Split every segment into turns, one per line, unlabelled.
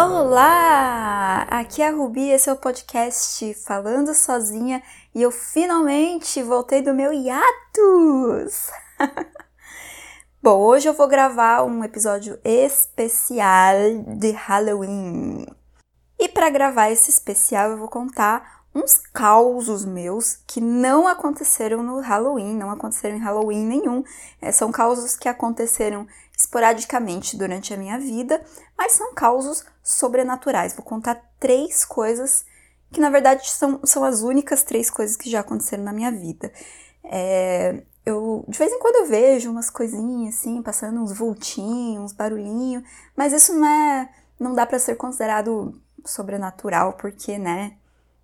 Olá! Aqui é a Rubi, esse é o podcast Falando Sozinha e eu finalmente voltei do meu hiatus! Bom, hoje eu vou gravar um episódio especial de Halloween. E para gravar esse especial eu vou contar uns causos meus que não aconteceram no Halloween, não aconteceram em Halloween nenhum. É, são causos que aconteceram esporadicamente durante a minha vida, mas são causos sobrenaturais. Vou contar três coisas que, na verdade, são, são as únicas três coisas que já aconteceram na minha vida. É, eu, de vez em quando eu vejo umas coisinhas assim, passando uns vultinhos, uns barulhinhos, mas isso não é, não dá para ser considerado sobrenatural, porque, né,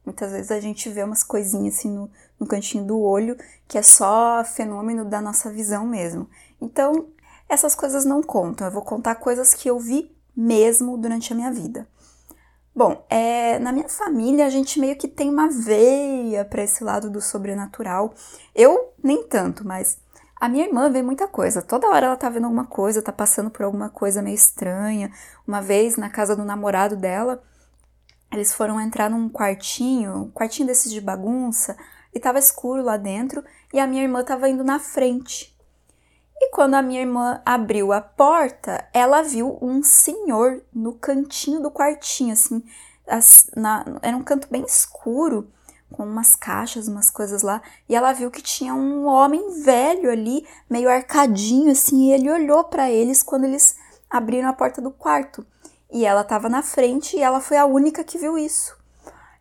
muitas vezes a gente vê umas coisinhas assim no, no cantinho do olho, que é só fenômeno da nossa visão mesmo. Então, essas coisas não contam. Eu vou contar coisas que eu vi mesmo durante a minha vida. Bom, é, na minha família a gente meio que tem uma veia para esse lado do sobrenatural. Eu nem tanto, mas a minha irmã vê muita coisa. Toda hora ela tá vendo alguma coisa, tá passando por alguma coisa meio estranha. Uma vez na casa do namorado dela, eles foram entrar num quartinho, um quartinho desses de bagunça, e tava escuro lá dentro, e a minha irmã tava indo na frente. E quando a minha irmã abriu a porta, ela viu um senhor no cantinho do quartinho, assim, as, na, era um canto bem escuro, com umas caixas, umas coisas lá, e ela viu que tinha um homem velho ali, meio arcadinho, assim, e ele olhou para eles quando eles abriram a porta do quarto. E ela estava na frente e ela foi a única que viu isso.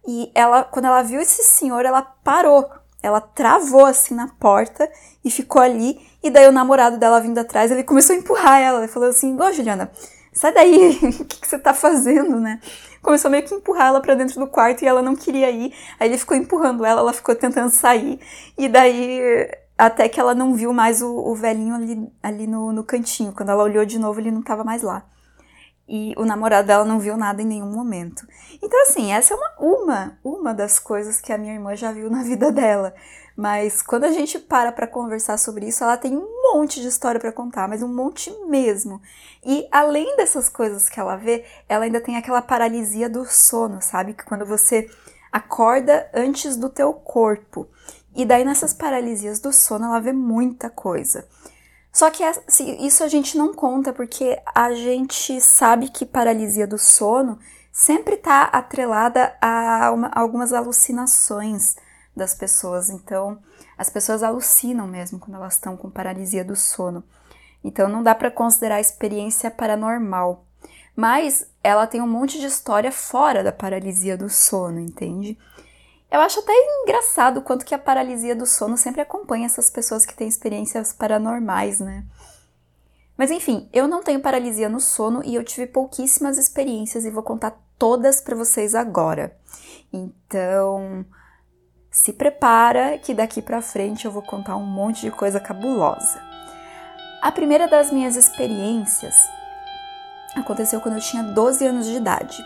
E ela, quando ela viu esse senhor, ela parou ela travou assim na porta e ficou ali. E daí o namorado dela vindo atrás, ele começou a empurrar ela. Ele falou assim: Ô Juliana, sai daí, o que, que, você tá fazendo, né? Começou meio que empurrar ela para dentro do quarto e ela não queria ir. Aí ele ficou empurrando ela, ela ficou tentando sair. E daí, até que ela não viu mais o, o velhinho ali, ali no, no cantinho. Quando ela olhou de novo, ele não tava mais lá e o namorado dela não viu nada em nenhum momento. Então, assim, essa é uma, uma, uma das coisas que a minha irmã já viu na vida dela. Mas quando a gente para para conversar sobre isso, ela tem um monte de história para contar, mas um monte mesmo. E além dessas coisas que ela vê, ela ainda tem aquela paralisia do sono, sabe? Que quando você acorda antes do teu corpo. E daí nessas paralisias do sono, ela vê muita coisa. Só que assim, isso a gente não conta porque a gente sabe que paralisia do sono sempre está atrelada a, uma, algumas alucinações das pessoas. Então, as pessoas alucinam mesmo quando elas estão com paralisia do sono. Então, não dá para considerar a experiência paranormal. Mas ela tem um monte de história fora da paralisia do sono, entende? Eu acho até engraçado quanto que a paralisia do sono sempre acompanha essas pessoas que têm experiências paranormais, né? Mas enfim, eu não tenho paralisia no sono e eu tive pouquíssimas experiências e vou contar todas para vocês agora. Então, se prepara que daqui para frente eu vou contar um monte de coisa cabulosa. A primeira das minhas experiências aconteceu quando eu tinha 12 anos de idade.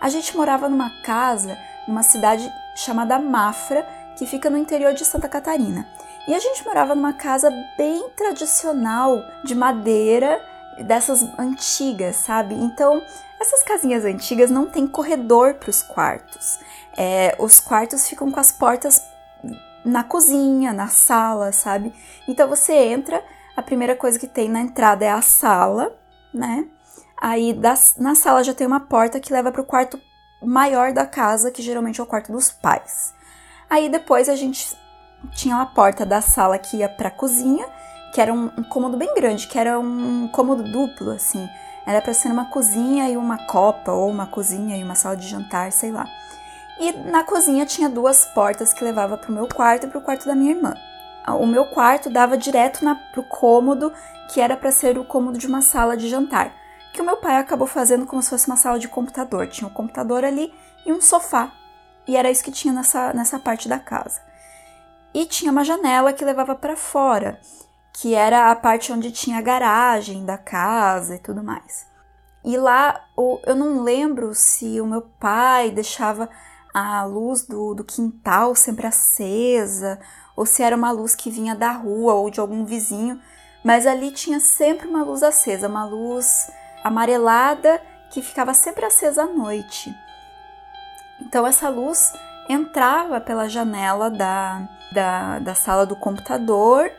A gente morava numa casa numa cidade chamada Mafra, que fica no interior de Santa Catarina. E a gente morava numa casa bem tradicional, de madeira, dessas antigas, sabe? Então, essas casinhas antigas não tem corredor para os quartos. É, os quartos ficam com as portas na cozinha, na sala, sabe? Então você entra, a primeira coisa que tem na entrada é a sala, né? Aí das, na sala já tem uma porta que leva para o quarto maior da casa, que geralmente é o quarto dos pais. Aí depois a gente tinha a porta da sala que ia para a cozinha, que era um, um, cômodo bem grande, que era um cômodo duplo, assim. Era para ser uma cozinha e uma copa, ou uma cozinha e uma sala de jantar, sei lá. E na cozinha tinha duas portas que levava para o meu quarto e para o quarto da minha irmã. O meu quarto dava direto para o cômodo que era para ser o cômodo de uma sala de jantar que o meu pai acabou fazendo como se fosse uma sala de computador. Tinha um computador ali e um sofá. E era isso que tinha nessa, nessa parte da casa. E tinha uma janela que levava para fora, que era a parte onde tinha a garagem da casa e tudo mais. E lá eu não lembro se o meu pai deixava a luz do, do quintal sempre acesa, ou se era uma luz que vinha da rua ou de algum vizinho, mas ali tinha sempre uma luz acesa, uma luz amarelada que ficava sempre acesa à noite. Então essa luz entrava pela janela da, da, da sala do computador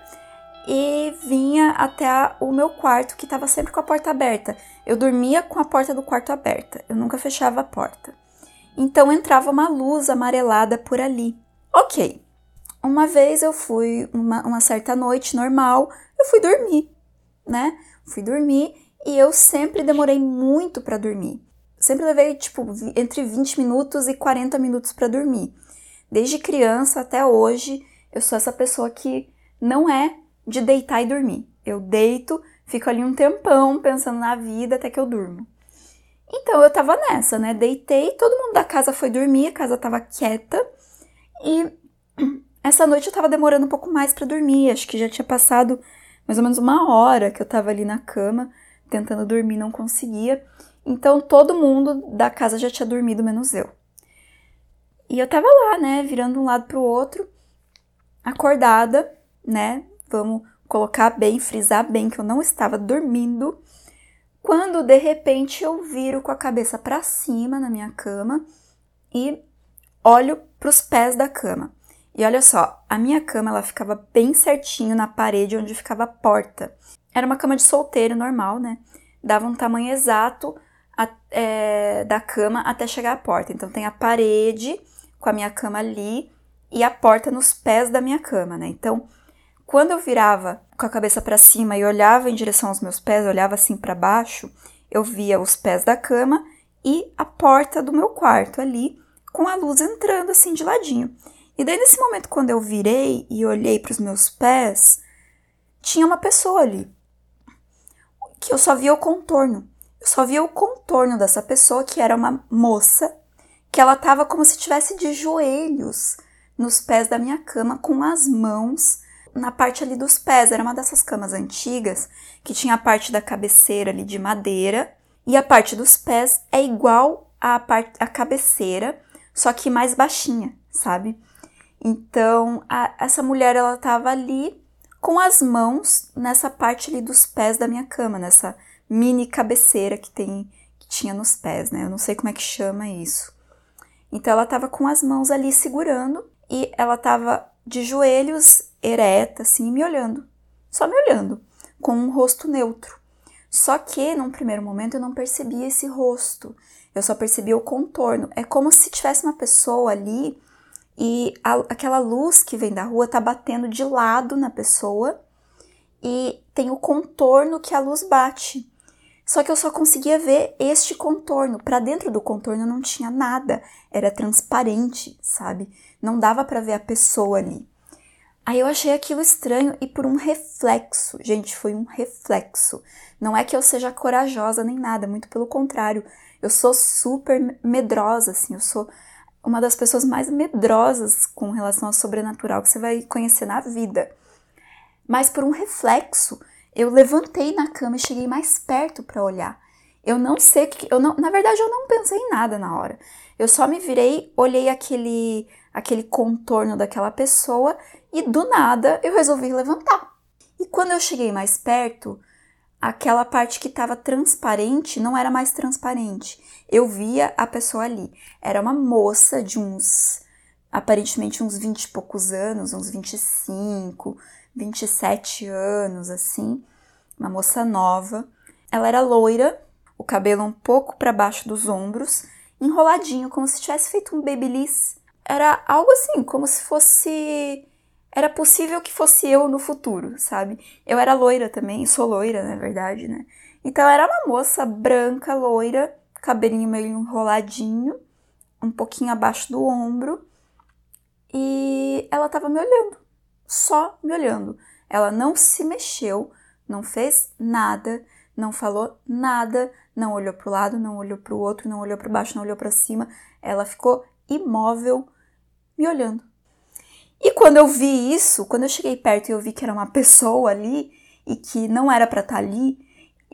e vinha até a, o meu quarto, que estava sempre com a porta aberta. Eu dormia com a porta do quarto aberta, eu nunca fechava a porta. Então entrava uma luz amarelada por ali. Ok, uma vez eu fui, uma, uma certa noite normal, eu fui dormir, né? Fui dormir e eu sempre demorei muito para dormir. Sempre levei, tipo, entre 20 minutos e 40 minutos para dormir. Desde criança até hoje, eu sou essa pessoa que não é de deitar e dormir. Eu deito, fico ali um tempão pensando na vida até que eu durmo. Então eu tava nessa, né? Deitei, todo mundo da casa foi dormir, a casa tava quieta e essa noite eu tava demorando um pouco mais para dormir, acho que já tinha passado mais ou menos uma hora que eu tava ali na cama tentando dormir, não conseguia. Então todo mundo da casa já tinha dormido, menos eu. E eu tava lá, né, virando um lado pro outro, acordada, né? Vamos colocar bem, frisar bem que eu não estava dormindo. Quando de repente eu viro com a cabeça para cima na minha cama e olho para os pés da cama. E olha só, a minha cama ela ficava bem certinho na parede onde ficava a porta. Era uma cama de solteiro normal, né? Dava um tamanho exato a, é, da cama até chegar à porta. Então tem a parede com a minha cama ali e a porta nos pés da minha cama, né? Então, quando eu virava com a cabeça para cima e olhava em direção aos meus pés, olhava assim para baixo, eu via os pés da cama e a porta do meu quarto ali, com a luz entrando assim de ladinho. E daí, nesse momento, quando eu virei e olhei para os meus pés, tinha uma pessoa ali. Que eu só via o contorno. Eu só via o contorno dessa pessoa, que era uma moça, que ela estava como se estivesse de joelhos nos pés da minha cama, com as mãos na parte ali dos pés. Era uma dessas camas antigas, que tinha a parte da cabeceira ali de madeira, e a parte dos pés é igual à, parte, à cabeceira, só que mais baixinha, sabe? Então, a, essa mulher ela estava ali com as mãos nessa parte ali dos pés da minha cama, nessa mini cabeceira que tem que tinha nos pés, né? Eu não sei como é que chama isso. Então ela estava com as mãos ali segurando e ela estava de joelhos ereta assim, me olhando, só me olhando, com um rosto neutro. Só que num primeiro momento eu não percebia esse rosto. Eu só percebia o contorno. É como se tivesse uma pessoa ali e a, aquela luz que vem da rua tá batendo de lado na pessoa e tem o contorno que a luz bate. Só que eu só conseguia ver este contorno. Para dentro do contorno não tinha nada, era transparente, sabe? Não dava para ver a pessoa ali. Aí eu achei aquilo estranho e por um reflexo, gente, foi um reflexo. Não é que eu seja corajosa nem nada, muito pelo contrário. Eu sou super medrosa, assim, eu sou uma das pessoas mais medrosas com relação ao sobrenatural que você vai conhecer na vida. Mas por um reflexo, eu levantei na cama e cheguei mais perto para olhar. Eu não sei que eu não, na verdade eu não pensei em nada na hora. Eu só me virei, olhei aquele aquele contorno daquela pessoa e do nada eu resolvi levantar. E quando eu cheguei mais perto, aquela parte que estava transparente não era mais transparente. Eu via a pessoa ali. Era uma moça de uns, aparentemente uns 20 e poucos anos, uns 25, 27 anos, assim. Uma moça nova. Ela era loira, o cabelo um pouco para baixo dos ombros, enroladinho, como se tivesse feito um babyliss. Era algo assim, como se fosse era possível que fosse eu no futuro, sabe? Eu era loira também, sou loira, na verdade, né? Então era uma moça branca, loira, cabelinho meio enroladinho, um pouquinho abaixo do ombro, e ela tava me olhando, só me olhando. Ela não se mexeu, não fez nada, não falou nada, não olhou pro lado, não olhou pro outro, não olhou para baixo, não olhou para cima. Ela ficou imóvel, me olhando. E quando eu vi isso, quando eu cheguei perto e eu vi que era uma pessoa ali e que não era para estar tá ali,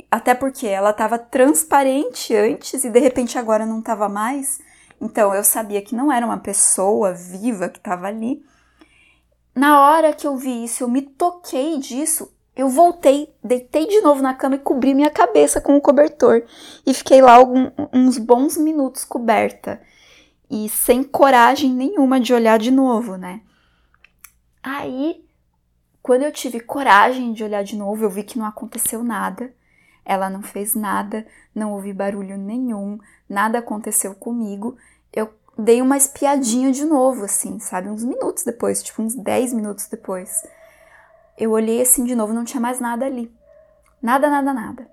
até porque ela estava transparente antes e de repente agora não estava mais, então eu sabia que não era uma pessoa viva que estava ali. Na hora que eu vi isso, eu me toquei disso, Eu voltei, deitei de novo na cama e cobri minha cabeça com o cobertor. E fiquei lá algum, uns bons minutos coberta. E sem coragem nenhuma de olhar de novo, né? Aí, quando eu tive coragem de olhar de novo, eu vi que não aconteceu nada. Ela não fez nada, não ouvi barulho nenhum, nada aconteceu comigo. Eu dei uma espiadinha de novo, assim, sabe? Uns minutos depois, tipo uns 10 minutos depois. Eu olhei assim de novo, não tinha mais nada ali. Nada, nada, nada.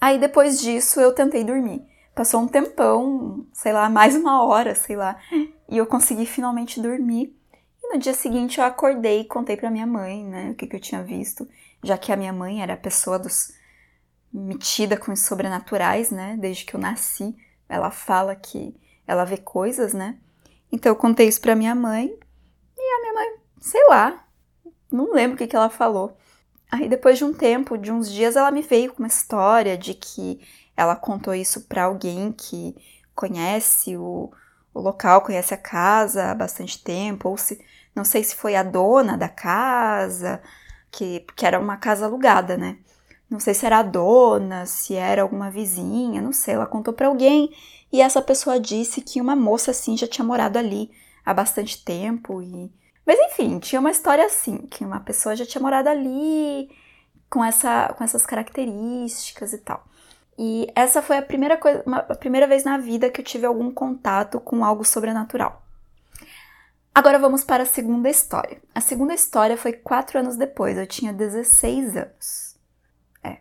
Aí depois disso eu tentei dormir. Passou um tempão, sei lá, mais uma hora, sei lá, e eu consegui finalmente dormir. E no dia seguinte eu acordei e contei para minha mãe, né, o que, que eu tinha visto, já que a minha mãe era a pessoa dos metida com os sobrenaturais, né, desde que eu nasci. Ela fala que ela vê coisas, né? Então eu contei isso pra minha mãe e a minha mãe, sei lá, não lembro o que, que ela falou. Aí depois de um tempo, de uns dias, ela me veio com uma história de que ela contou isso para alguém que conhece o, o local, conhece a casa há bastante tempo, ou se não sei se foi a dona da casa, que, que era uma casa alugada, né? Não sei se era a dona, se era alguma vizinha, não sei. Ela contou para alguém e essa pessoa disse que uma moça assim já tinha morado ali há bastante tempo e mas enfim, tinha uma história assim, que uma pessoa já tinha morado ali com, essa, com essas características e tal. E essa foi a primeira, coisa, uma, a primeira vez na vida que eu tive algum contato com algo sobrenatural. Agora vamos para a segunda história. A segunda história foi quatro anos depois, eu tinha 16 anos. É,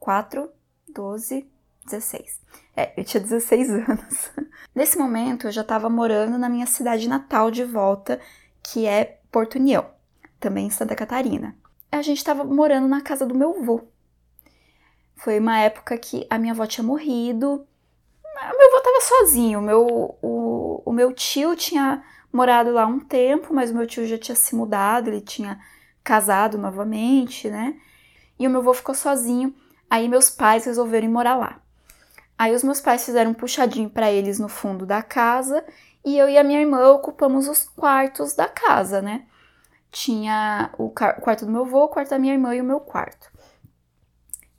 4, 12, 16. É, eu tinha 16 anos. Nesse momento eu já estava morando na minha cidade natal de volta que é Porto União, também em Santa Catarina. A gente estava morando na casa do meu avô. Foi uma época que a minha avó tinha morrido. Meu avô estava sozinho. Meu, o, o meu tio tinha morado lá um tempo, mas o meu tio já tinha se mudado, ele tinha casado novamente, né? E o meu avô ficou sozinho. Aí meus pais resolveram ir morar lá. Aí os meus pais fizeram um puxadinho para eles no fundo da casa e eu e a minha irmã ocupamos os quartos da casa, né? Tinha o quarto do meu avô, o quarto da minha irmã e o meu quarto.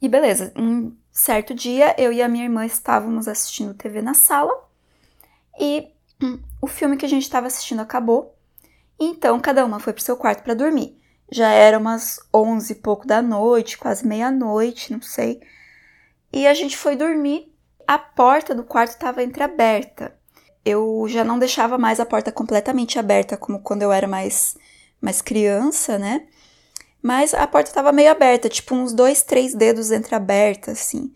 E beleza, um certo dia eu e a minha irmã estávamos assistindo TV na sala e hum, o filme que a gente estava assistindo acabou. Então cada uma foi pro seu quarto para dormir. Já era umas onze e pouco da noite, quase meia-noite, não sei. E a gente foi dormir. A porta do quarto estava entreaberta eu já não deixava mais a porta completamente aberta, como quando eu era mais, mais criança, né? Mas a porta estava meio aberta, tipo uns dois, três dedos entreaberta, assim.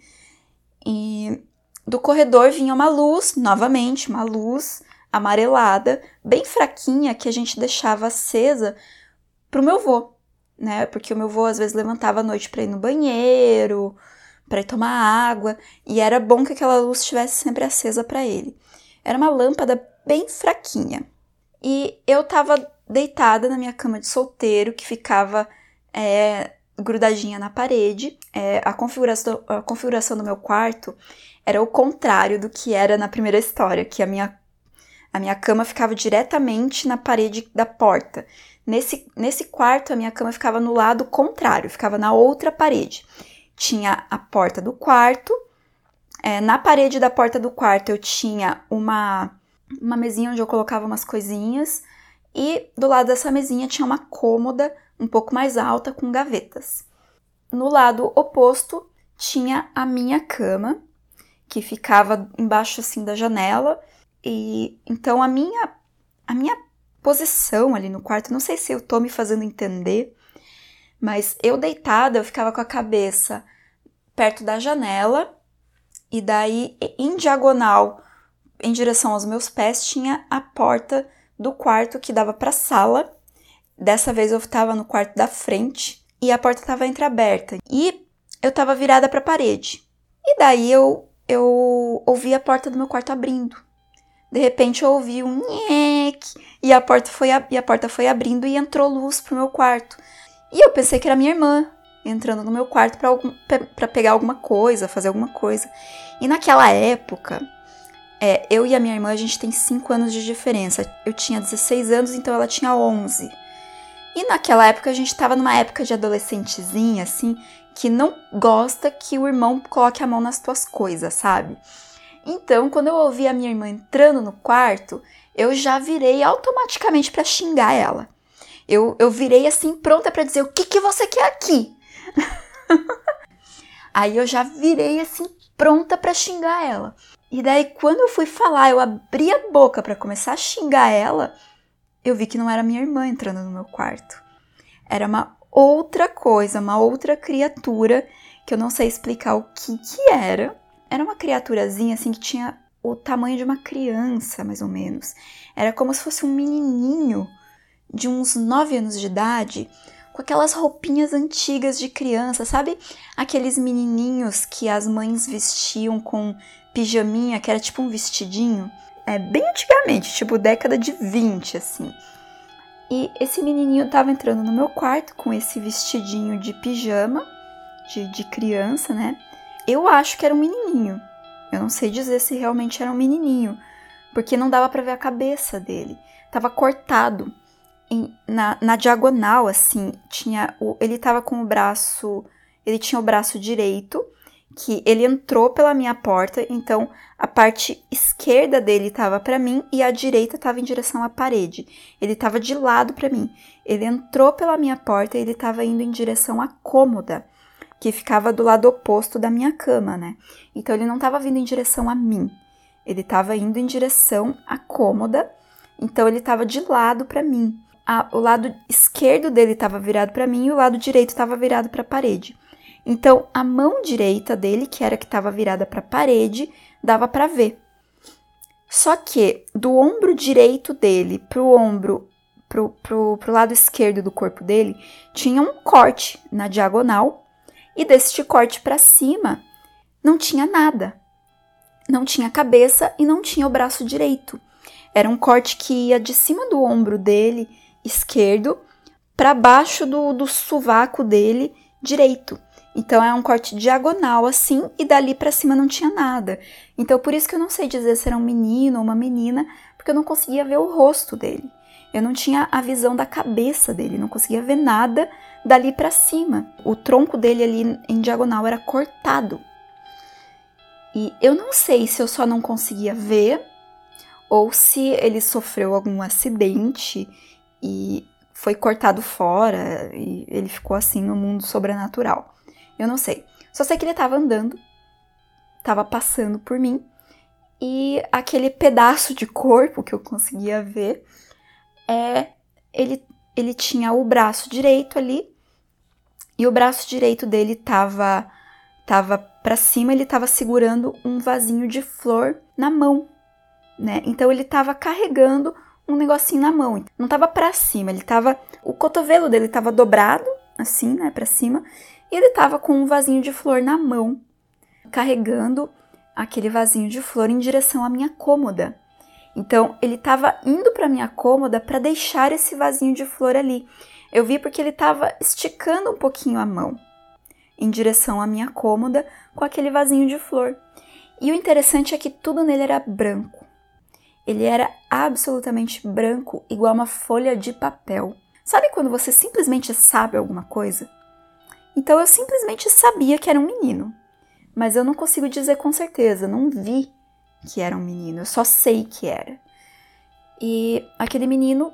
E do corredor vinha uma luz, novamente, uma luz amarelada, bem fraquinha, que a gente deixava acesa pro meu vô, né? Porque o meu vô às vezes levantava à noite para ir no banheiro, para ir tomar água, e era bom que aquela luz estivesse sempre acesa para ele. Era uma lâmpada bem fraquinha. E eu tava deitada na minha cama de solteiro, que ficava é, grudadinha na parede. É, a, configuração, a configuração do meu quarto era o contrário do que era na primeira história, que a minha, a minha cama ficava diretamente na parede da porta. Nesse, nesse quarto, a minha cama ficava no lado contrário, ficava na outra parede. Tinha a porta do quarto é, na parede da porta do quarto eu tinha uma, uma mesinha onde eu colocava umas coisinhas, e do lado dessa mesinha tinha uma cômoda um pouco mais alta com gavetas. No lado oposto tinha a minha cama, que ficava embaixo assim da janela, e então a minha a minha posição ali no quarto, não sei se eu tô me fazendo entender, mas eu deitada, eu ficava com a cabeça perto da janela e daí, em diagonal, em direção aos meus pés, tinha a porta do quarto que dava para a sala. Dessa vez eu estava no quarto da frente e a porta estava entreaberta e eu estava virada para a parede. E daí eu eu ouvi a porta do meu quarto abrindo. De repente eu ouvi um nheque e a porta foi e a porta foi abrindo e entrou luz pro meu quarto. E eu pensei que era minha irmã entrando no meu quarto para pegar alguma coisa, fazer alguma coisa. E naquela época, é, eu e a minha irmã, a gente tem 5 anos de diferença. Eu tinha 16 anos, então ela tinha 11. E naquela época a gente tava numa época de adolescentezinha, assim, que não gosta que o irmão coloque a mão nas tuas coisas, sabe? Então, quando eu ouvi a minha irmã entrando no quarto, eu já virei automaticamente para xingar ela. Eu, eu virei assim, pronta para dizer: o que, que você quer aqui? Aí eu já virei assim, pronta para xingar ela. E daí, quando eu fui falar, eu abri a boca para começar a xingar ela, eu vi que não era minha irmã entrando no meu quarto. Era uma outra coisa, uma outra criatura que eu não sei explicar o que que era. Era uma criaturazinha assim que tinha o tamanho de uma criança, mais ou menos. Era como se fosse um menininho de uns 9 anos de idade, com aquelas roupinhas antigas de criança, sabe? Aqueles menininhos que as mães vestiam com pijaminha, que era tipo um vestidinho. É bem antigamente, tipo década de 20, assim. E esse menininho tava entrando no meu quarto com esse vestidinho de pijama, de, de criança, né? Eu acho que era um menininho. Eu não sei dizer se realmente era um menininho, porque não dava para ver a cabeça dele. Tava cortado em, na, na diagonal, assim. Tinha o, ele tava com o braço, ele tinha o braço direito que ele entrou pela minha porta, então a parte esquerda dele estava para mim e a direita estava em direção à parede. Ele estava de lado para mim. Ele entrou pela minha porta e ele estava indo em direção à cômoda, que ficava do lado oposto da minha cama, né? Então ele não estava vindo em direção a mim. Ele estava indo em direção à cômoda, então ele estava de lado para mim. A, o lado esquerdo dele estava virado para mim e o lado direito estava virado para a parede. Então, a mão direita dele, que era que estava virada para a parede, dava para ver. Só que do ombro direito dele para o ombro, pro, pro lado esquerdo do corpo dele, tinha um corte na diagonal, e deste corte para cima não tinha nada. Não tinha cabeça e não tinha o braço direito. Era um corte que ia de cima do ombro dele esquerdo para baixo do, do sovaco dele direito. Então é um corte diagonal assim e dali para cima não tinha nada. Então por isso que eu não sei dizer se era um menino ou uma menina, porque eu não conseguia ver o rosto dele. Eu não tinha a visão da cabeça dele, não conseguia ver nada dali para cima. O tronco dele ali em diagonal era cortado. E eu não sei se eu só não conseguia ver ou se ele sofreu algum acidente e foi cortado fora e ele ficou assim no mundo sobrenatural. Eu não sei. Só sei que ele tava andando, tava passando por mim, e aquele pedaço de corpo que eu conseguia ver, é ele, ele tinha o braço direito ali, e o braço direito dele tava, tava para cima, ele tava segurando um vasinho de flor na mão, né? Então ele tava carregando um negocinho na mão. Não tava para cima, ele tava o cotovelo dele tava dobrado assim, né, para cima, e ele estava com um vasinho de flor na mão, carregando aquele vasinho de flor em direção à minha cômoda. Então, ele estava indo para minha cômoda para deixar esse vasinho de flor ali. Eu vi porque ele estava esticando um pouquinho a mão em direção à minha cômoda com aquele vasinho de flor. E o interessante é que tudo nele era branco. Ele era absolutamente branco, igual uma folha de papel. Sabe quando você simplesmente sabe alguma coisa? Então eu simplesmente sabia que era um menino, mas eu não consigo dizer com certeza, não vi que era um menino, eu só sei que era. E aquele menino,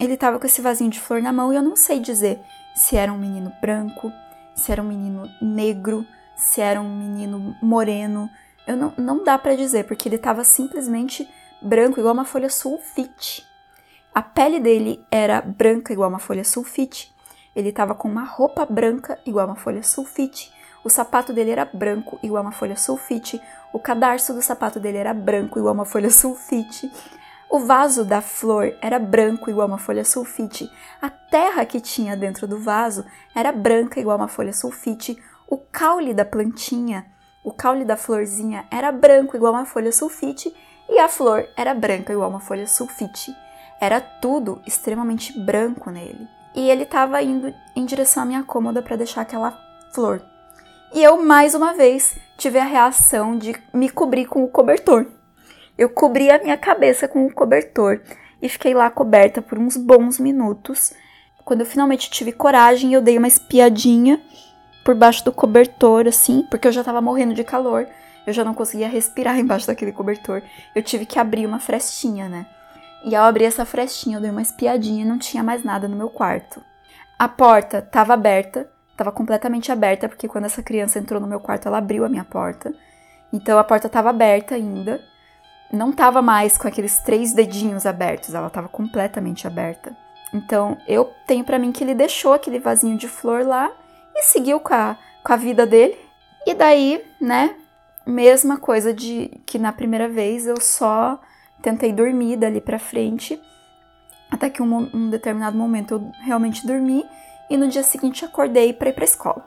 ele tava com esse vasinho de flor na mão e eu não sei dizer se era um menino branco, se era um menino negro, se era um menino moreno. Eu não, não dá para dizer, porque ele tava simplesmente branco, igual uma folha sulfite. A pele dele era branca, igual uma folha sulfite. Ele estava com uma roupa branca, igual uma folha sulfite. O sapato dele era branco, igual uma folha sulfite. O cadarço do sapato dele era branco, igual uma folha sulfite. O vaso da flor era branco, igual uma folha sulfite. A terra que tinha dentro do vaso era branca, igual uma folha sulfite. O caule da plantinha, o caule da florzinha, era branco, igual uma folha sulfite. E a flor era branca, igual uma folha sulfite. Era tudo extremamente branco nele e ele estava indo em direção à minha cômoda para deixar aquela flor. E eu, mais uma vez, tive a reação de me cobrir com o cobertor. Eu cobri a minha cabeça com o cobertor e fiquei lá coberta por uns bons minutos quando eu finalmente tive coragem, eu dei uma espiadinha por baixo do cobertor, assim, porque eu já tava morrendo de calor. Eu já não conseguia respirar embaixo daquele cobertor. Eu tive que abrir uma frestinha, né? E ao abrir essa frestinha, eu dei uma espiadinha e não tinha mais nada no meu quarto. A porta estava aberta, estava completamente aberta, porque quando essa criança entrou no meu quarto, ela abriu a minha porta. Então a porta estava aberta ainda. Não estava mais com aqueles três dedinhos abertos, ela estava completamente aberta. Então eu tenho para mim que ele deixou aquele vasinho de flor lá e seguiu com a, com a vida dele. E daí, né, mesma coisa de que na primeira vez eu só tentei dormir dali pra frente, até que um, um determinado momento eu realmente dormi e no dia seguinte acordei para ir pra escola.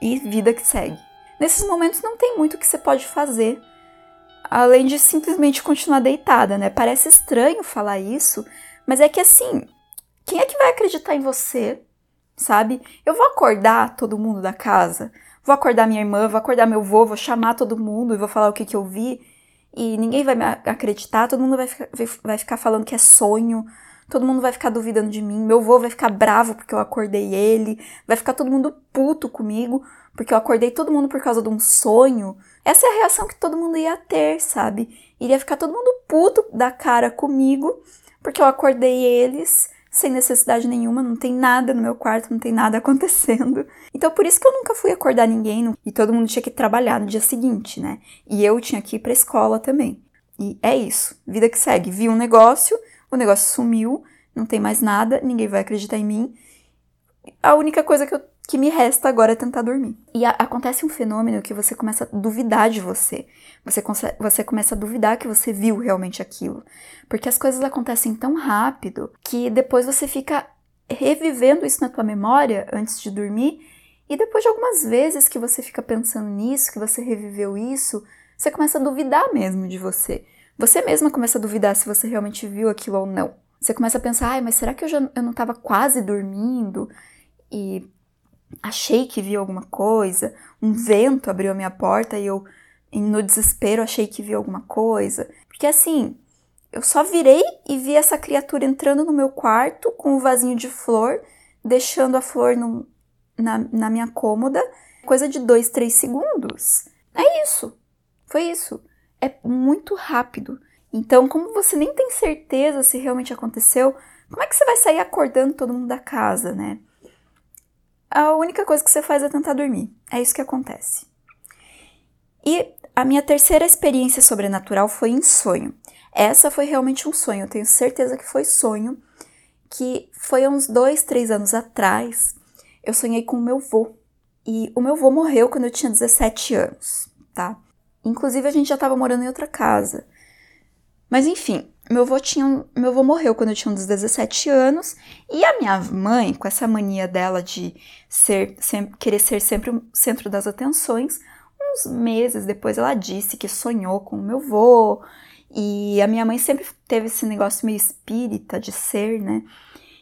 E vida que segue. Nesses momentos não tem muito que você pode fazer, além de simplesmente continuar deitada, né? Parece estranho falar isso, mas é que assim, quem é que vai acreditar em você, sabe? Eu vou acordar todo mundo da casa, vou acordar minha irmã, vou acordar meu avô, vou chamar todo mundo e vou falar o que, que eu vi e ninguém vai me acreditar, todo mundo vai ficar, vai ficar falando que é sonho, todo mundo vai ficar duvidando de mim, meu avô vai ficar bravo porque eu acordei ele, vai ficar todo mundo puto comigo porque eu acordei todo mundo por causa de um sonho. Essa é a reação que todo mundo ia ter, sabe? Iria ficar todo mundo puto da cara comigo porque eu acordei eles sem necessidade nenhuma, não tem nada no meu quarto, não tem nada acontecendo. Então por isso que eu nunca fui acordar ninguém e todo mundo tinha que trabalhar no dia seguinte, né? E eu tinha que ir pra escola também. E é isso, vida que segue. Vi um negócio, o negócio sumiu, não tem mais nada, ninguém vai acreditar em mim. A única coisa que eu que me resta agora é tentar dormir. E a, acontece um fenômeno que você começa a duvidar de você. Você, você começa a duvidar que você viu realmente aquilo. Porque as coisas acontecem tão rápido que depois você fica revivendo isso na tua memória antes de dormir. E depois de algumas vezes que você fica pensando nisso, que você reviveu isso, você começa a duvidar mesmo de você. Você mesma começa a duvidar se você realmente viu aquilo ou não. Você começa a pensar, ai, mas será que eu, já, eu não estava quase dormindo? E achei que vi alguma coisa, um vento abriu a minha porta e eu, no desespero, achei que vi alguma coisa. Porque assim, eu só virei e vi essa criatura entrando no meu quarto com o um vasinho de flor, deixando a flor no, na, na minha cômoda, coisa de dois, três segundos. É isso. Foi isso. É muito rápido. Então, como você nem tem certeza se realmente aconteceu, como é que você vai sair acordando todo mundo da casa, né? A única coisa que você faz é tentar dormir. É isso que acontece. E a minha terceira experiência sobrenatural foi em sonho. Essa foi realmente um sonho, eu tenho certeza que foi sonho, que foi há uns dois, três anos atrás. Eu sonhei com o meu vô. E o meu vô morreu quando eu tinha 17 anos, tá? Inclusive a gente já estava morando em outra casa. Mas enfim, meu avô tinha, meu avô morreu quando eu tinha uns 17 anos, e a minha mãe, com essa mania dela de ser, querer ser sempre o centro das atenções, uns meses depois ela disse que sonhou com o meu avô, e a minha mãe sempre teve esse negócio meio espírita de ser, né?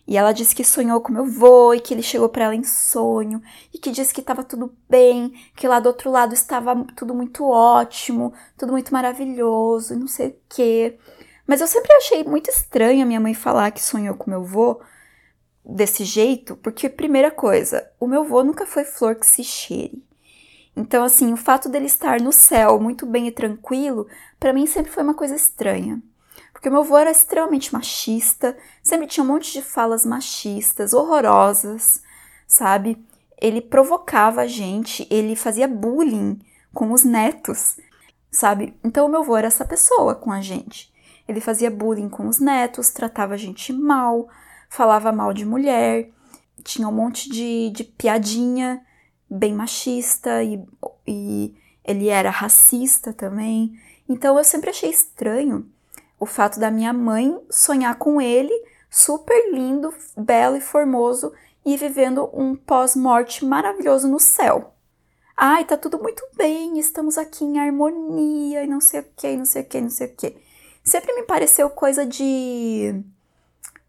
E ela disse que sonhou com meu avô e que ele chegou para ela em sonho e que disse que estava tudo bem, que lá do outro lado estava tudo muito ótimo, tudo muito maravilhoso e não sei o quê. Mas eu sempre achei muito estranho a minha mãe falar que sonhou com meu avô desse jeito, porque, primeira coisa, o meu avô nunca foi flor que se cheire. Então, assim, o fato dele estar no céu muito bem e tranquilo, para mim sempre foi uma coisa estranha. Porque o meu avô era extremamente machista, sempre tinha um monte de falas machistas, horrorosas, sabe? Ele provocava a gente, ele fazia bullying com os netos, sabe? Então o meu avô era essa pessoa com a gente. Ele fazia bullying com os netos, tratava a gente mal, falava mal de mulher, tinha um monte de, de piadinha bem machista e, e ele era racista também. Então eu sempre achei estranho o fato da minha mãe sonhar com ele, super lindo, belo e formoso, e vivendo um pós-morte maravilhoso no céu. Ai, tá tudo muito bem, estamos aqui em harmonia e não sei o que, não sei o que, não sei o que sempre me pareceu coisa de,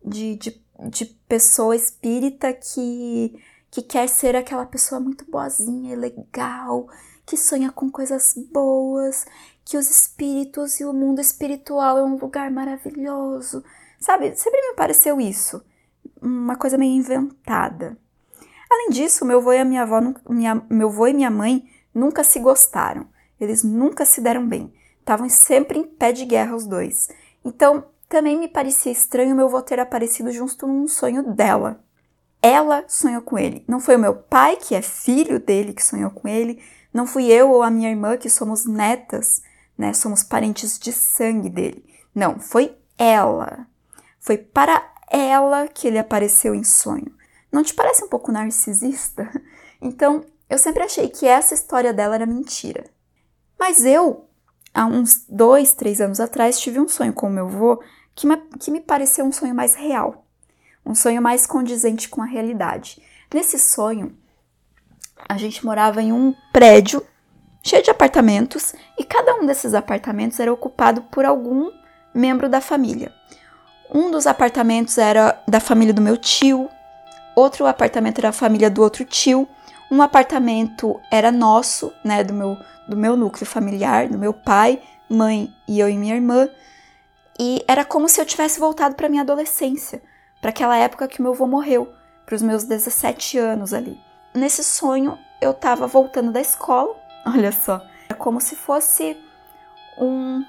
de, de, de pessoa espírita que, que quer ser aquela pessoa muito boazinha e legal, que sonha com coisas boas, que os espíritos e o mundo espiritual é um lugar maravilhoso. Sabe, sempre me pareceu isso. uma coisa meio inventada. Além disso, meu avô e minha avó, minha, meu avô e minha mãe nunca se gostaram. Eles nunca se deram bem. Estavam sempre em pé de guerra os dois. Então, também me parecia estranho meu avô ter aparecido junto num sonho dela. Ela sonhou com ele. Não foi o meu pai, que é filho dele, que sonhou com ele. Não fui eu ou a minha irmã, que somos netas, né? Somos parentes de sangue dele. Não, foi ela. Foi para ela que ele apareceu em sonho. Não te parece um pouco narcisista? Então, eu sempre achei que essa história dela era mentira. Mas eu, há uns dois, três anos atrás, tive um sonho com meu avô que me, que me pareceu um sonho mais real, um sonho mais condizente com a realidade. Nesse sonho, a gente morava em um prédio cheio de apartamentos e cada um desses apartamentos era ocupado por algum membro da família. Um dos apartamentos era da família do meu tio, outro apartamento era a família do outro tio, um apartamento era nosso, né, do meu, do meu núcleo familiar, do meu pai, mãe e eu e minha irmã. E era como se eu tivesse voltado para minha adolescência, para aquela época que meu avô morreu, para os meus 17 anos ali. Nesse sonho, eu estava voltando da escola, olha só, era como se fosse um,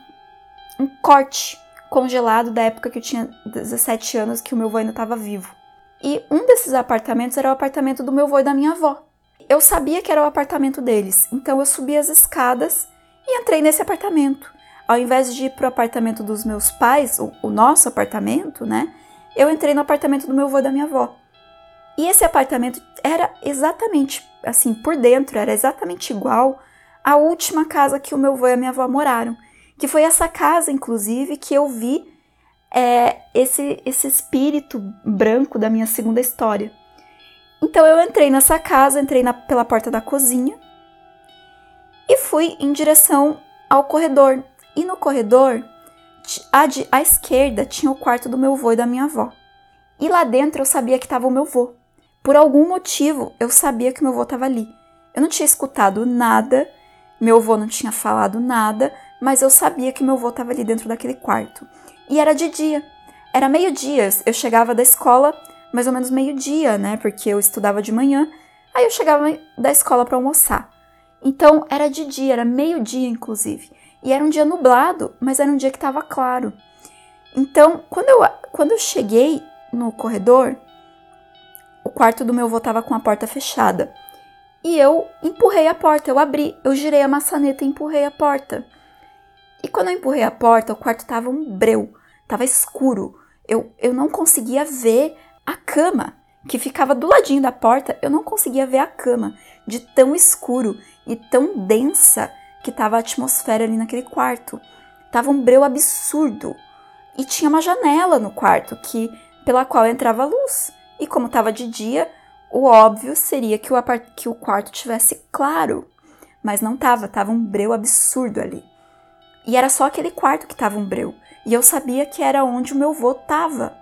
um corte congelado da época que eu tinha 17 anos, que o meu avô ainda estava vivo. E um desses apartamentos era o apartamento do meu avô e da minha avó. Eu sabia que era o apartamento deles, então eu subi as escadas e entrei nesse apartamento. Ao invés de ir pro apartamento dos meus pais, o, o nosso apartamento, né? Eu entrei no apartamento do meu avô e da minha avó. E esse apartamento era exatamente assim, por dentro, era exatamente igual à última casa que o meu avô e a minha avó moraram. Que foi essa casa, inclusive, que eu vi é, esse, esse espírito branco da minha segunda história. Então eu entrei nessa casa, entrei na, pela porta da cozinha e fui em direção ao corredor. E no corredor, à, de, à esquerda, tinha o quarto do meu avô e da minha avó. E lá dentro eu sabia que estava o meu avô. Por algum motivo, eu sabia que meu avô estava ali. Eu não tinha escutado nada, meu avô não tinha falado nada, mas eu sabia que meu avô estava ali dentro daquele quarto. E era de dia. Era meio-dia. Eu chegava da escola mais ou menos meio-dia, né? Porque eu estudava de manhã. Aí eu chegava da escola para almoçar. Então era de dia, era meio-dia inclusive. E era um dia nublado, mas era um dia que estava claro. Então, quando eu, quando eu cheguei no corredor, o quarto do meu avô estava com a porta fechada. E eu empurrei a porta, eu abri, eu girei a maçaneta e empurrei a porta. E quando eu empurrei a porta, o quarto estava um breu, estava escuro. Eu, eu não conseguia ver a cama, que ficava do ladinho da porta, eu não conseguia ver a cama, de tão escuro e tão densa que estava a atmosfera ali naquele quarto. Tava um breu absurdo. E tinha uma janela no quarto que pela qual entrava luz. E como estava de dia, o óbvio seria que o, que o quarto tivesse claro. Mas não tava, tava um breu absurdo ali. E era só aquele quarto que tava um breu. E eu sabia que era onde o meu vô tava.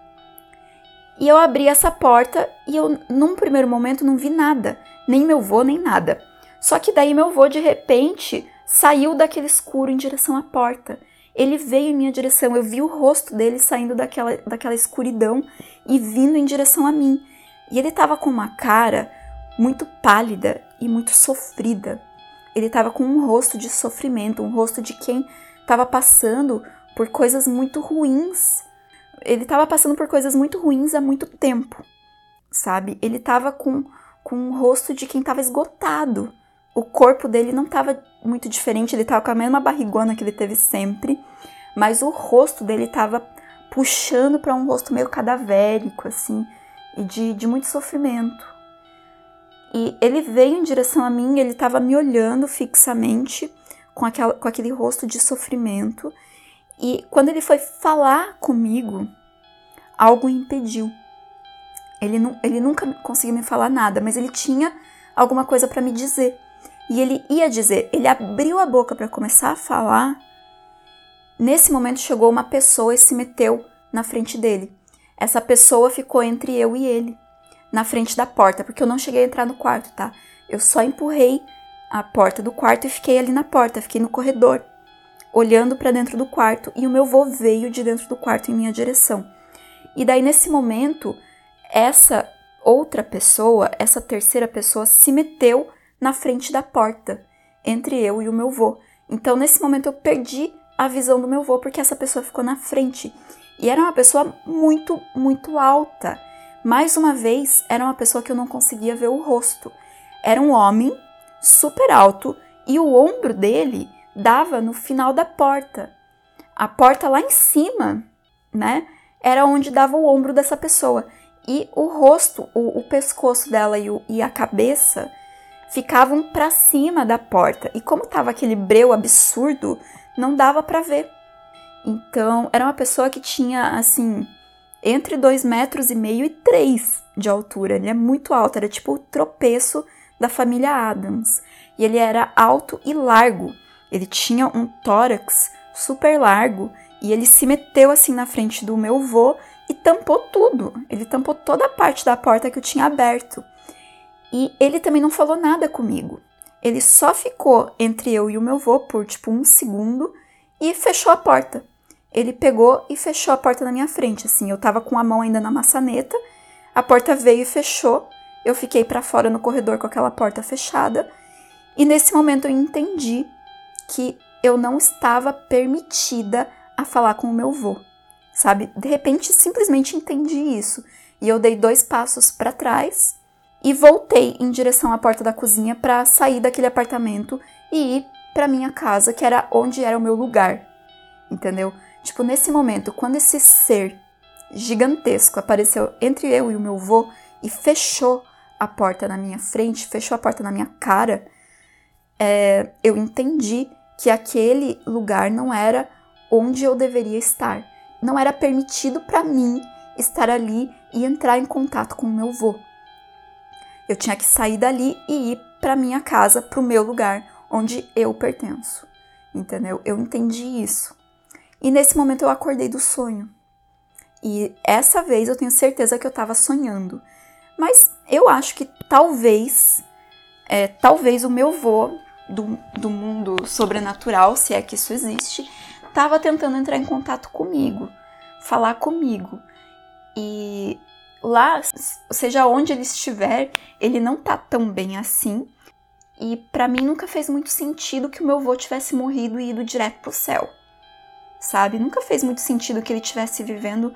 E eu abri essa porta e eu, num primeiro momento, não vi nada, nem meu vô, nem nada. Só que daí meu vô, de repente, saiu daquele escuro em direção à porta. Ele veio em minha direção, eu vi o rosto dele saindo daquela, daquela escuridão e vindo em direção a mim. E ele estava com uma cara muito pálida e muito sofrida. Ele estava com um rosto de sofrimento, um rosto de quem estava passando por coisas muito ruins ele estava passando por coisas muito ruins há muito tempo, sabe? Ele estava com, com um rosto de quem estava esgotado. O corpo dele não estava muito diferente, ele estava com a mesma barrigona que ele teve sempre, mas o rosto dele estava puxando para um rosto meio cadavérico, assim, e de, de muito sofrimento. E ele veio em direção a mim, ele estava me olhando fixamente, com, aquela, com aquele rosto de sofrimento, e quando ele foi falar comigo, algo impediu. Ele, ele nunca conseguiu me falar nada, mas ele tinha alguma coisa para me dizer. E ele ia dizer, ele abriu a boca para começar a falar. Nesse momento chegou uma pessoa e se meteu na frente dele. Essa pessoa ficou entre eu e ele, na frente da porta, porque eu não cheguei a entrar no quarto, tá? Eu só empurrei a porta do quarto e fiquei ali na porta, fiquei no corredor olhando para dentro do quarto e o meu vô veio de dentro do quarto em minha direção. E daí nesse momento, essa outra pessoa, essa terceira pessoa, se meteu na frente da porta entre eu e o meu vô. Então, nesse momento, eu perdi a visão do meu vô porque essa pessoa ficou na frente. E era uma pessoa muito, muito alta. Mais uma vez, era uma pessoa que eu não conseguia ver o rosto. Era um homem super alto e o ombro dele dava no final da porta. A porta lá em cima, né? Era onde dava o ombro dessa pessoa. E o rosto, o, o pescoço dela e, o, e a cabeça ficavam para cima da porta. E como tava aquele breu absurdo, não dava para ver. Então, era uma pessoa que tinha, assim, entre dois metros e meio e três de altura. Ele é muito alto, era tipo o tropeço da família Adams. E ele era alto e largo. Ele tinha um tórax super largo e ele se meteu assim na frente do meu vô e tampou tudo. Ele tampou toda a parte da porta que eu tinha aberto. E ele também não falou nada comigo. Ele só ficou entre eu e o meu avô por tipo um segundo e fechou a porta. Ele pegou e fechou a porta na minha frente, assim. Eu tava com a mão ainda na maçaneta, a porta veio e fechou. Eu fiquei para fora no corredor com aquela porta fechada. E nesse momento eu entendi que eu não estava permitida a falar com o meu avô, sabe? De repente simplesmente entendi isso. E eu dei dois passos para trás e voltei em direção à porta da cozinha para sair daquele apartamento e ir para minha casa, que era onde era o meu lugar. Entendeu? Tipo, nesse momento, quando esse ser gigantesco apareceu entre eu e o meu vô e fechou a porta na minha frente, fechou a porta na minha cara, é, eu entendi que aquele lugar não era onde eu deveria estar. Não era permitido para mim estar ali e entrar em contato com o meu vô. Eu tinha que sair dali e ir para minha casa, para o meu lugar, onde eu pertenço. Entendeu? Eu entendi isso. E nesse momento eu acordei do sonho. E essa vez eu tenho certeza que eu estava sonhando. Mas eu acho que talvez, é, talvez o meu vô do, do mundo sobrenatural, se é que isso existe, estava tentando entrar em contato comigo, falar comigo. E lá, seja onde ele estiver, ele não tá tão bem assim. E para mim nunca fez muito sentido que o meu avô tivesse morrido e ido direto pro céu. Sabe? Nunca fez muito sentido que ele tivesse vivendo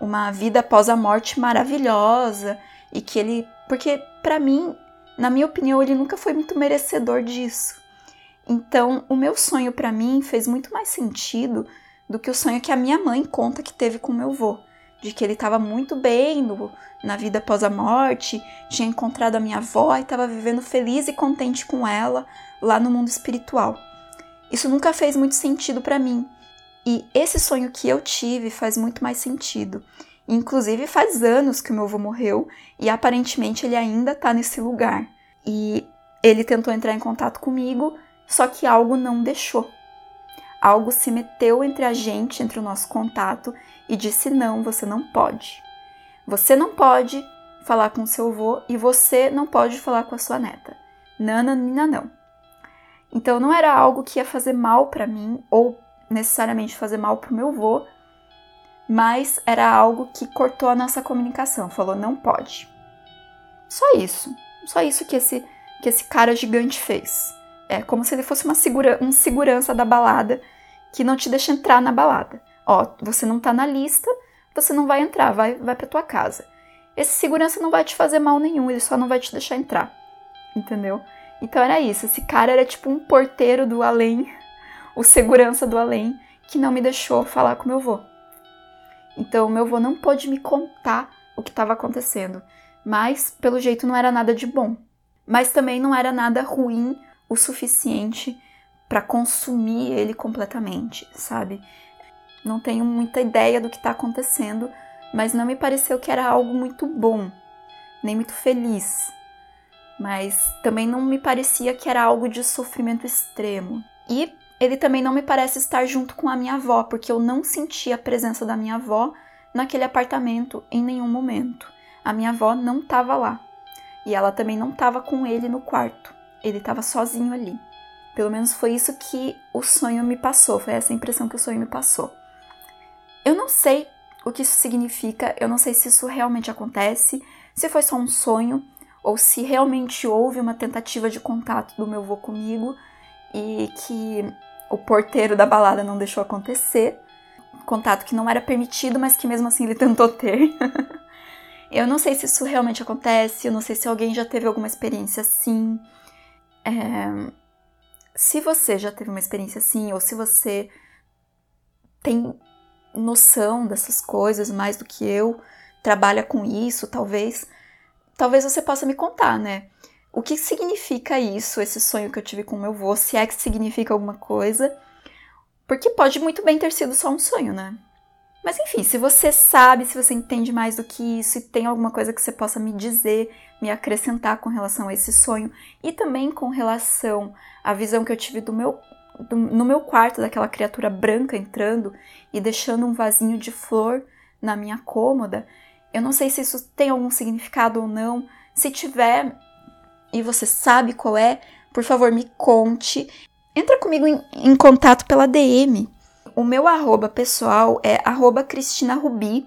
uma vida após a morte maravilhosa e que ele, porque para mim, na minha opinião, ele nunca foi muito merecedor disso. Então, o meu sonho para mim fez muito mais sentido do que o sonho que a minha mãe conta que teve com meu avô de que ele estava muito bem no, na vida após a morte, tinha encontrado a minha avó e estava vivendo feliz e contente com ela lá no mundo espiritual. Isso nunca fez muito sentido para mim. E esse sonho que eu tive faz muito mais sentido. Inclusive faz anos que o meu avô morreu e aparentemente ele ainda está nesse lugar. E ele tentou entrar em contato comigo, só que algo não deixou. Algo se meteu entre a gente, entre o nosso contato, e disse: não, você não pode. Você não pode falar com seu avô e você não pode falar com a sua neta. Nananina, não. Então não era algo que ia fazer mal para mim ou necessariamente fazer mal para o meu avô, mas era algo que cortou a nossa comunicação. Falou: não pode. Só isso. Só isso que esse, que esse cara gigante fez. É como se ele fosse uma segura, um segurança da balada que não te deixa entrar na balada. Ó, você não tá na lista, você não vai entrar, vai, vai pra tua casa. Esse segurança não vai te fazer mal nenhum, ele só não vai te deixar entrar. Entendeu? Então era isso. Esse cara era tipo um porteiro do além, o segurança do além, que não me deixou falar com meu avô. Então meu avô não pôde me contar o que estava acontecendo, mas pelo jeito não era nada de bom. Mas também não era nada ruim o suficiente para consumir ele completamente, sabe? Não tenho muita ideia do que está acontecendo, mas não me pareceu que era algo muito bom, nem muito feliz. Mas também não me parecia que era algo de sofrimento extremo. E ele também não me parece estar junto com a minha avó, porque eu não senti a presença da minha avó naquele apartamento em nenhum momento. A minha avó não estava lá. E ela também não estava com ele no quarto. Ele estava sozinho ali. Pelo menos foi isso que o sonho me passou, foi essa impressão que o sonho me passou. Eu não sei o que isso significa, eu não sei se isso realmente acontece, se foi só um sonho, ou se realmente houve uma tentativa de contato do meu avô comigo e que o porteiro da balada não deixou acontecer. Contato que não era permitido, mas que mesmo assim ele tentou ter. eu não sei se isso realmente acontece, eu não sei se alguém já teve alguma experiência assim. É... Se você já teve uma experiência assim, ou se você tem noção dessas coisas mais do que eu, trabalha com isso, talvez, talvez você possa me contar, né? O que significa isso, esse sonho que eu tive com meu avô, se é que significa alguma coisa, porque pode muito bem ter sido só um sonho, né? Mas enfim, se você sabe, se você entende mais do que isso e tem alguma coisa que você possa me dizer, me acrescentar com relação a esse sonho e também com relação à visão que eu tive do meu do, no meu quarto daquela criatura branca entrando e deixando um vasinho de flor na minha cômoda, eu não sei se isso tem algum significado ou não. Se tiver, e você sabe qual é, por favor, me conte. Entra comigo em, em contato pela DM. O meu arroba pessoal é arroba Cristina Rubi,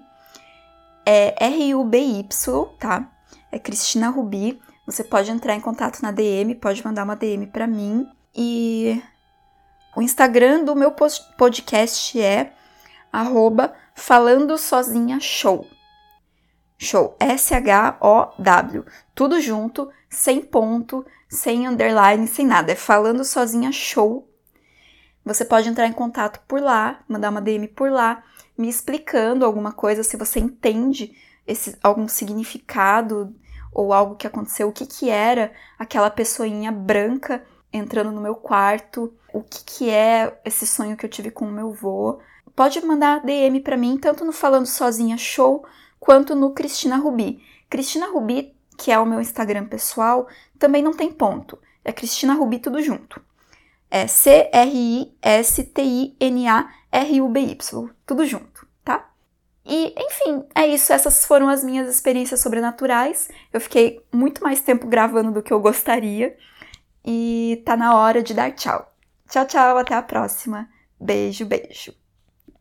é R-U-B-Y, tá? É Cristina Rubi. Você pode entrar em contato na DM, pode mandar uma DM para mim. E o Instagram do meu podcast é arroba falando sozinha show. Show. S-H-O-W. Tudo junto, sem ponto, sem underline, sem nada. É falando sozinha show. Você pode entrar em contato por lá, mandar uma DM por lá, me explicando alguma coisa, se você entende esse, algum significado ou algo que aconteceu, o que, que era aquela pessoinha branca entrando no meu quarto, o que, que é esse sonho que eu tive com o meu vô. Pode mandar DM para mim, tanto no Falando Sozinha Show, quanto no Cristina Rubi. Cristina Rubi, que é o meu Instagram pessoal, também não tem ponto. É Cristina Rubi tudo junto. É C-R-I-S-T-I-N-A-R-U-B-Y. Tudo junto, tá? E, enfim, é isso. Essas foram as minhas experiências sobrenaturais. Eu fiquei muito mais tempo gravando do que eu gostaria. E tá na hora de dar tchau. Tchau, tchau. Até a próxima. Beijo, beijo.